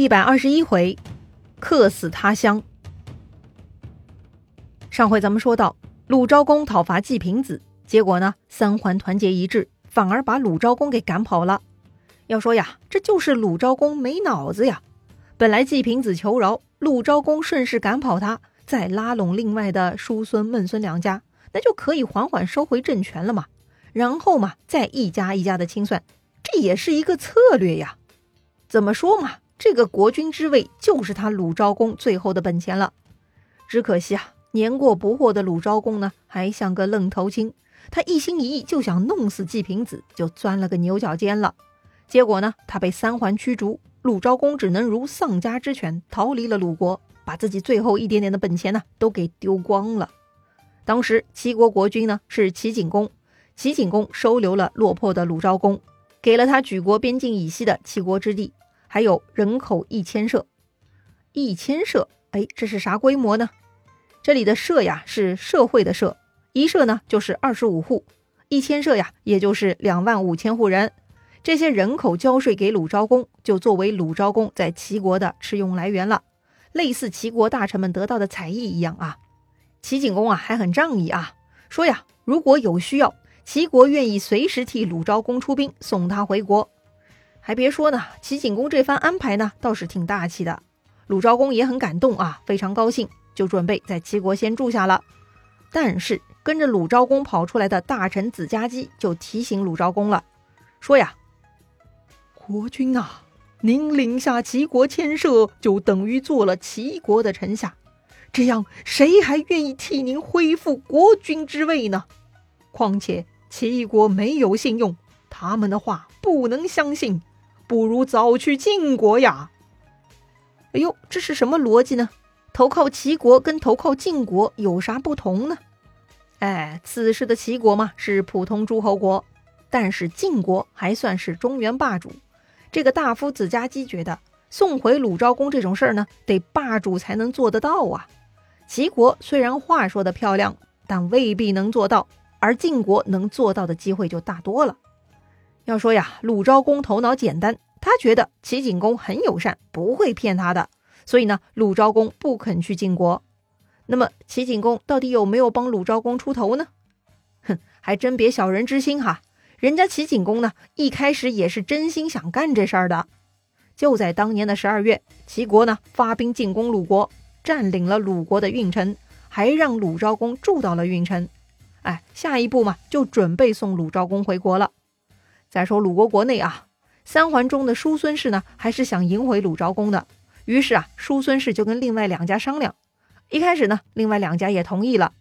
一百二十一回，客死他乡。上回咱们说到，鲁昭公讨伐季平子，结果呢，三桓团结一致，反而把鲁昭公给赶跑了。要说呀，这就是鲁昭公没脑子呀！本来季平子求饶，鲁昭公顺势赶跑他，再拉拢另外的叔孙、孟孙两家，那就可以缓缓收回政权了嘛。然后嘛，再一家一家的清算，这也是一个策略呀。怎么说嘛？这个国君之位就是他鲁昭公最后的本钱了，只可惜啊，年过不惑的鲁昭公呢，还像个愣头青。他一心一意就想弄死季平子，就钻了个牛角尖了。结果呢，他被三桓驱逐，鲁昭公只能如丧家之犬，逃离了鲁国，把自己最后一点点的本钱呢，都给丢光了。当时齐国国君呢是齐景公，齐景公收留了落魄的鲁昭公，给了他举国边境以西的齐国之地。还有人口一千社，一千社，哎，这是啥规模呢？这里的社呀是社会的社，一社呢就是二十五户，一千社呀也就是两万五千户人。这些人口交税给鲁昭公，就作为鲁昭公在齐国的吃用来源了，类似齐国大臣们得到的才艺一样啊。齐景公啊还很仗义啊，说呀，如果有需要，齐国愿意随时替鲁昭公出兵，送他回国。还别说呢，齐景公这番安排呢，倒是挺大气的。鲁昭公也很感动啊，非常高兴，就准备在齐国先住下了。但是跟着鲁昭公跑出来的大臣子家姬就提醒鲁昭公了，说呀：“国君啊，您领下齐国牵涉，就等于做了齐国的臣下，这样谁还愿意替您恢复国君之位呢？况且齐国没有信用，他们的话不能相信。”不如早去晋国呀！哎呦，这是什么逻辑呢？投靠齐国跟投靠晋国有啥不同呢？哎，此时的齐国嘛是普通诸侯国，但是晋国还算是中原霸主。这个大夫子家姬觉得送回鲁昭公这种事儿呢，得霸主才能做得到啊。齐国虽然话说的漂亮，但未必能做到，而晋国能做到的机会就大多了。要说呀，鲁昭公头脑简单，他觉得齐景公很友善，不会骗他的，所以呢，鲁昭公不肯去晋国。那么齐景公到底有没有帮鲁昭公出头呢？哼，还真别小人之心哈，人家齐景公呢，一开始也是真心想干这事儿的。就在当年的十二月，齐国呢发兵进攻鲁国，占领了鲁国的运城，还让鲁昭公住到了运城。哎，下一步嘛，就准备送鲁昭公回国了。再说鲁国国内啊，三桓中的叔孙氏呢，还是想迎回鲁昭公的。于是啊，叔孙氏就跟另外两家商量。一开始呢，另外两家也同意了。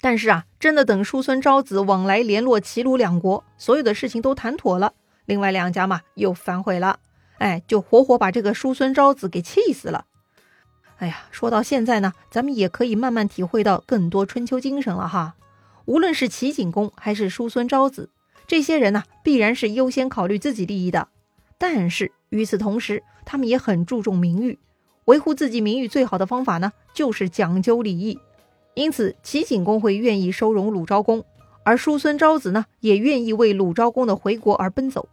但是啊，真的等叔孙昭子往来联络齐鲁两国，所有的事情都谈妥了，另外两家嘛又反悔了。哎，就活活把这个叔孙昭子给气死了。哎呀，说到现在呢，咱们也可以慢慢体会到更多春秋精神了哈。无论是齐景公还是叔孙昭子。这些人呢，必然是优先考虑自己利益的，但是与此同时，他们也很注重名誉。维护自己名誉最好的方法呢，就是讲究礼义。因此，齐景公会愿意收容鲁昭公，而叔孙昭子呢，也愿意为鲁昭公的回国而奔走。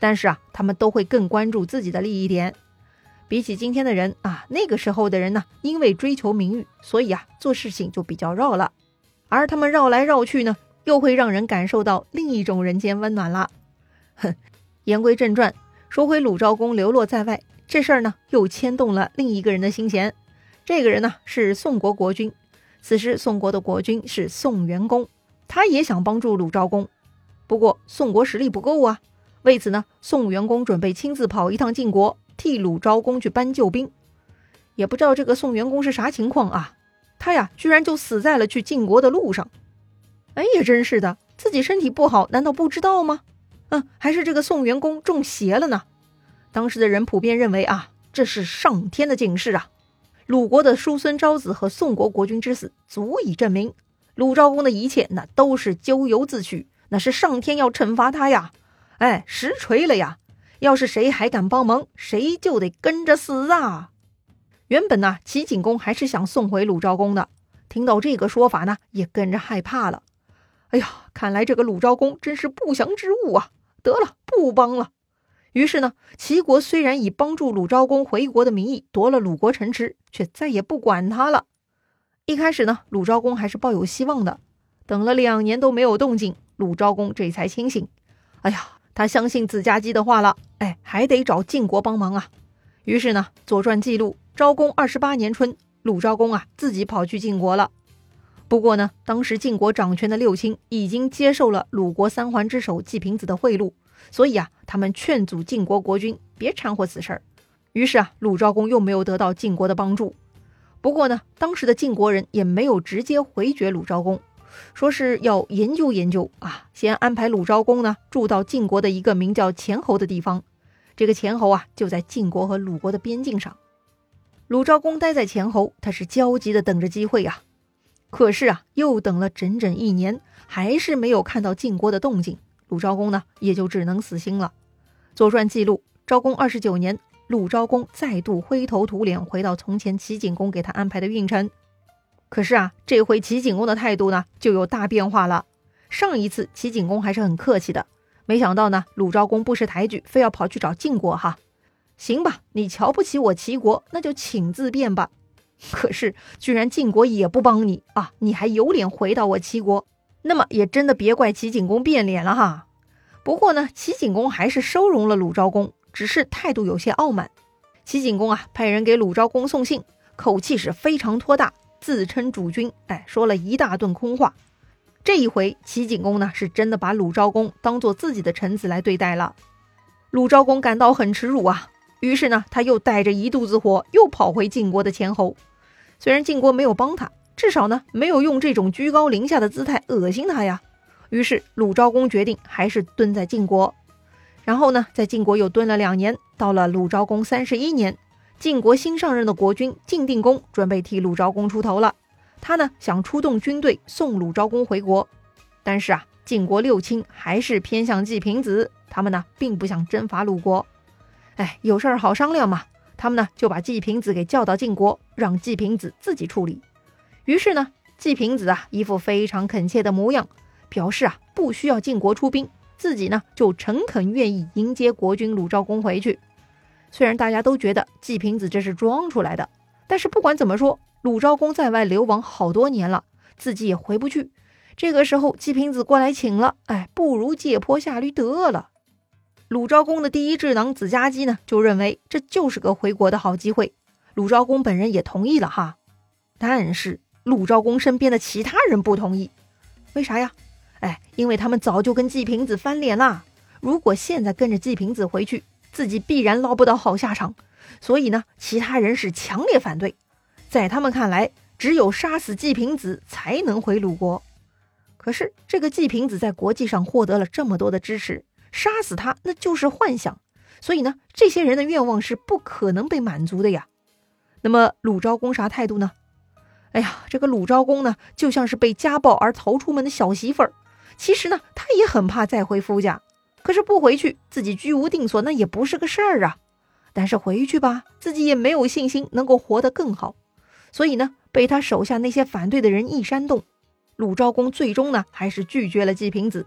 但是啊，他们都会更关注自己的利益点。比起今天的人啊，那个时候的人呢，因为追求名誉，所以啊，做事情就比较绕了。而他们绕来绕去呢。又会让人感受到另一种人间温暖了。哼，言归正传，说回鲁昭公流落在外这事儿呢，又牵动了另一个人的心弦。这个人呢是宋国国君，此时宋国的国君是宋元公，他也想帮助鲁昭公，不过宋国实力不够啊。为此呢，宋元公准备亲自跑一趟晋国，替鲁昭公去搬救兵。也不知道这个宋元公是啥情况啊，他呀居然就死在了去晋国的路上。哎也，真是的，自己身体不好，难道不知道吗？嗯，还是这个宋元公中邪了呢？当时的人普遍认为啊，这是上天的警示啊！鲁国的叔孙昭子和宋国国君之死，足以证明鲁昭公的一切那都是咎由自取，那是上天要惩罚他呀！哎，实锤了呀！要是谁还敢帮忙，谁就得跟着死啊！原本呢，齐景公还是想送回鲁昭公的，听到这个说法呢，也跟着害怕了。哎呀，看来这个鲁昭公真是不祥之物啊！得了，不帮了。于是呢，齐国虽然以帮助鲁昭公回国的名义夺了鲁国城池，却再也不管他了。一开始呢，鲁昭公还是抱有希望的。等了两年都没有动静，鲁昭公这才清醒。哎呀，他相信子家姬的话了。哎，还得找晋国帮忙啊。于是呢，《左传》记录，昭公二十八年春，鲁昭公啊自己跑去晋国了。不过呢，当时晋国掌权的六卿已经接受了鲁国三桓之首季平子的贿赂。所以啊，他们劝阻晋国国君别掺和此事。于是啊，鲁昭公又没有得到晋国的帮助。不过呢，当时的晋国人也没有直接回绝鲁昭公，说是要研究研究啊，先安排鲁昭公呢住到晋国的一个名叫前侯的地方。这个前侯啊，就在晋国和鲁国的边境上。鲁昭公待在前侯，他是焦急的等着机会呀。可是啊，又等了整整一年，还是没有看到晋国的动静。鲁昭公呢，也就只能死心了。《左传》记录，昭公二十九年，鲁昭公再度灰头土脸回到从前齐景公给他安排的运城。可是啊，这回齐景公的态度呢，就有大变化了。上一次齐景公还是很客气的，没想到呢，鲁昭公不识抬举，非要跑去找晋国哈。行吧，你瞧不起我齐国，那就请自便吧。可是居然晋国也不帮你啊，你还有脸回到我齐国？那么也真的别怪齐景公变脸了哈。不过呢，齐景公还是收容了鲁昭公，只是态度有些傲慢。齐景公啊，派人给鲁昭公送信，口气是非常托大，自称主君，哎，说了一大顿空话。这一回，齐景公呢，是真的把鲁昭公当做自己的臣子来对待了。鲁昭公感到很耻辱啊，于是呢，他又带着一肚子火，又跑回晋国的前侯。虽然晋国没有帮他。至少呢，没有用这种居高临下的姿态恶心他呀。于是鲁昭公决定还是蹲在晋国，然后呢，在晋国又蹲了两年。到了鲁昭公三十一年，晋国新上任的国君晋定公准备替鲁昭公出头了。他呢想出动军队送鲁昭公回国，但是啊，晋国六卿还是偏向季平子，他们呢并不想征伐鲁国。哎，有事儿好商量嘛，他们呢就把季平子给叫到晋国，让季平子自己处理。于是呢，季平子啊，一副非常恳切的模样，表示啊，不需要晋国出兵，自己呢就诚恳愿意迎接国君鲁昭公回去。虽然大家都觉得季平子这是装出来的，但是不管怎么说，鲁昭公在外流亡好多年了，自己也回不去。这个时候，季平子过来请了，哎，不如借坡下驴得了。鲁昭公的第一智囊子家姬呢，就认为这就是个回国的好机会。鲁昭公本人也同意了哈，但是。鲁昭公身边的其他人不同意，为啥呀？哎，因为他们早就跟季平子翻脸了。如果现在跟着季平子回去，自己必然捞不到好下场。所以呢，其他人是强烈反对。在他们看来，只有杀死季平子才能回鲁国。可是这个季平子在国际上获得了这么多的支持，杀死他那就是幻想。所以呢，这些人的愿望是不可能被满足的呀。那么鲁昭公啥态度呢？哎呀，这个鲁昭公呢，就像是被家暴而逃出门的小媳妇儿。其实呢，他也很怕再回夫家，可是不回去，自己居无定所，那也不是个事儿啊。但是回去吧，自己也没有信心能够活得更好。所以呢，被他手下那些反对的人一煽动，鲁昭公最终呢，还是拒绝了季平子。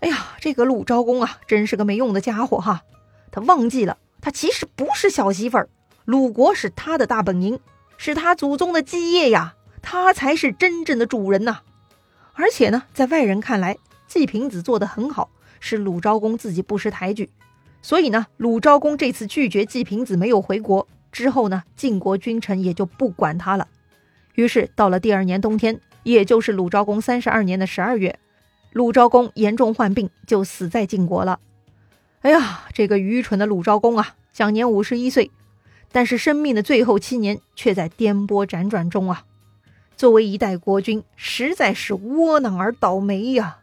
哎呀，这个鲁昭公啊，真是个没用的家伙哈！他忘记了，他其实不是小媳妇儿，鲁国是他的大本营。是他祖宗的基业呀，他才是真正的主人呐！而且呢，在外人看来，季平子做得很好，是鲁昭公自己不识抬举。所以呢，鲁昭公这次拒绝季平子没有回国之后呢，晋国君臣也就不管他了。于是到了第二年冬天，也就是鲁昭公三十二年的十二月，鲁昭公严重患病，就死在晋国了。哎呀，这个愚蠢的鲁昭公啊，享年五十一岁。但是生命的最后七年却在颠簸辗转中啊！作为一代国君，实在是窝囊而倒霉呀！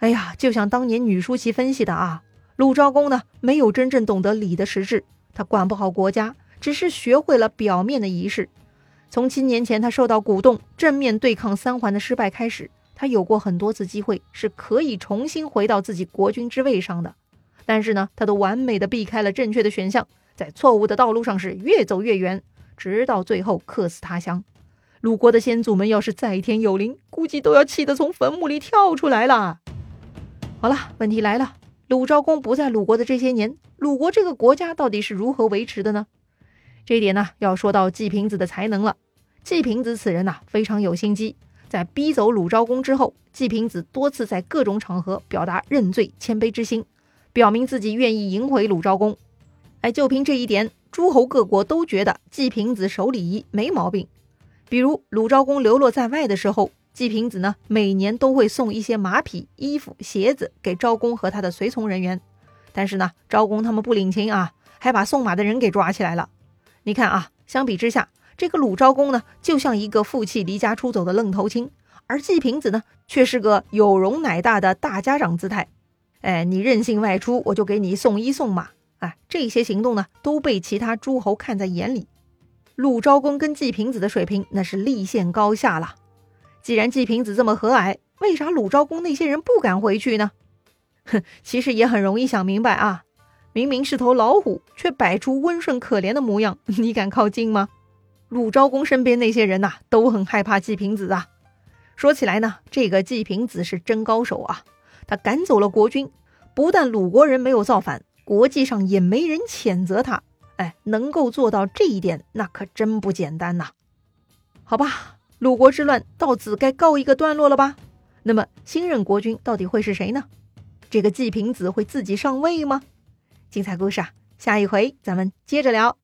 哎呀，就像当年女舒淇分析的啊，鲁昭公呢没有真正懂得礼的实质，他管不好国家，只是学会了表面的仪式。从七年前他受到鼓动，正面对抗三桓的失败开始，他有过很多次机会是可以重新回到自己国君之位上的，但是呢，他都完美的避开了正确的选项。在错误的道路上是越走越远，直到最后客死他乡。鲁国的先祖们要是在天有灵，估计都要气得从坟墓里跳出来了。好了，问题来了，鲁昭公不在鲁国的这些年，鲁国这个国家到底是如何维持的呢？这一点呢，要说到季平子的才能了。季平子此人呐，非常有心机。在逼走鲁昭公之后，季平子多次在各种场合表达认罪谦卑之心，表明自己愿意迎回鲁昭公。哎，就凭这一点，诸侯各国都觉得季平子守礼仪没毛病。比如鲁昭公流落在外的时候。季平子呢，每年都会送一些马匹、衣服、鞋子给昭公和他的随从人员，但是呢，昭公他们不领情啊，还把送马的人给抓起来了。你看啊，相比之下，这个鲁昭公呢，就像一个负气离家出走的愣头青，而季平子呢，却是个有容乃大的大家长姿态。哎，你任性外出，我就给你送衣送马。哎，这些行动呢，都被其他诸侯看在眼里。鲁昭公跟季平子的水平，那是立现高下了。既然季平子这么和蔼，为啥鲁昭公那些人不敢回去呢？哼，其实也很容易想明白啊。明明是头老虎，却摆出温顺可怜的模样，你敢靠近吗？鲁昭公身边那些人呐，都很害怕季平子啊。说起来呢，这个季平子是真高手啊。他赶走了国君，不但鲁国人没有造反，国际上也没人谴责他。哎，能够做到这一点，那可真不简单呐。好吧。鲁国之乱到此该告一个段落了吧？那么新任国君到底会是谁呢？这个季平子会自己上位吗？精彩故事啊，下一回咱们接着聊。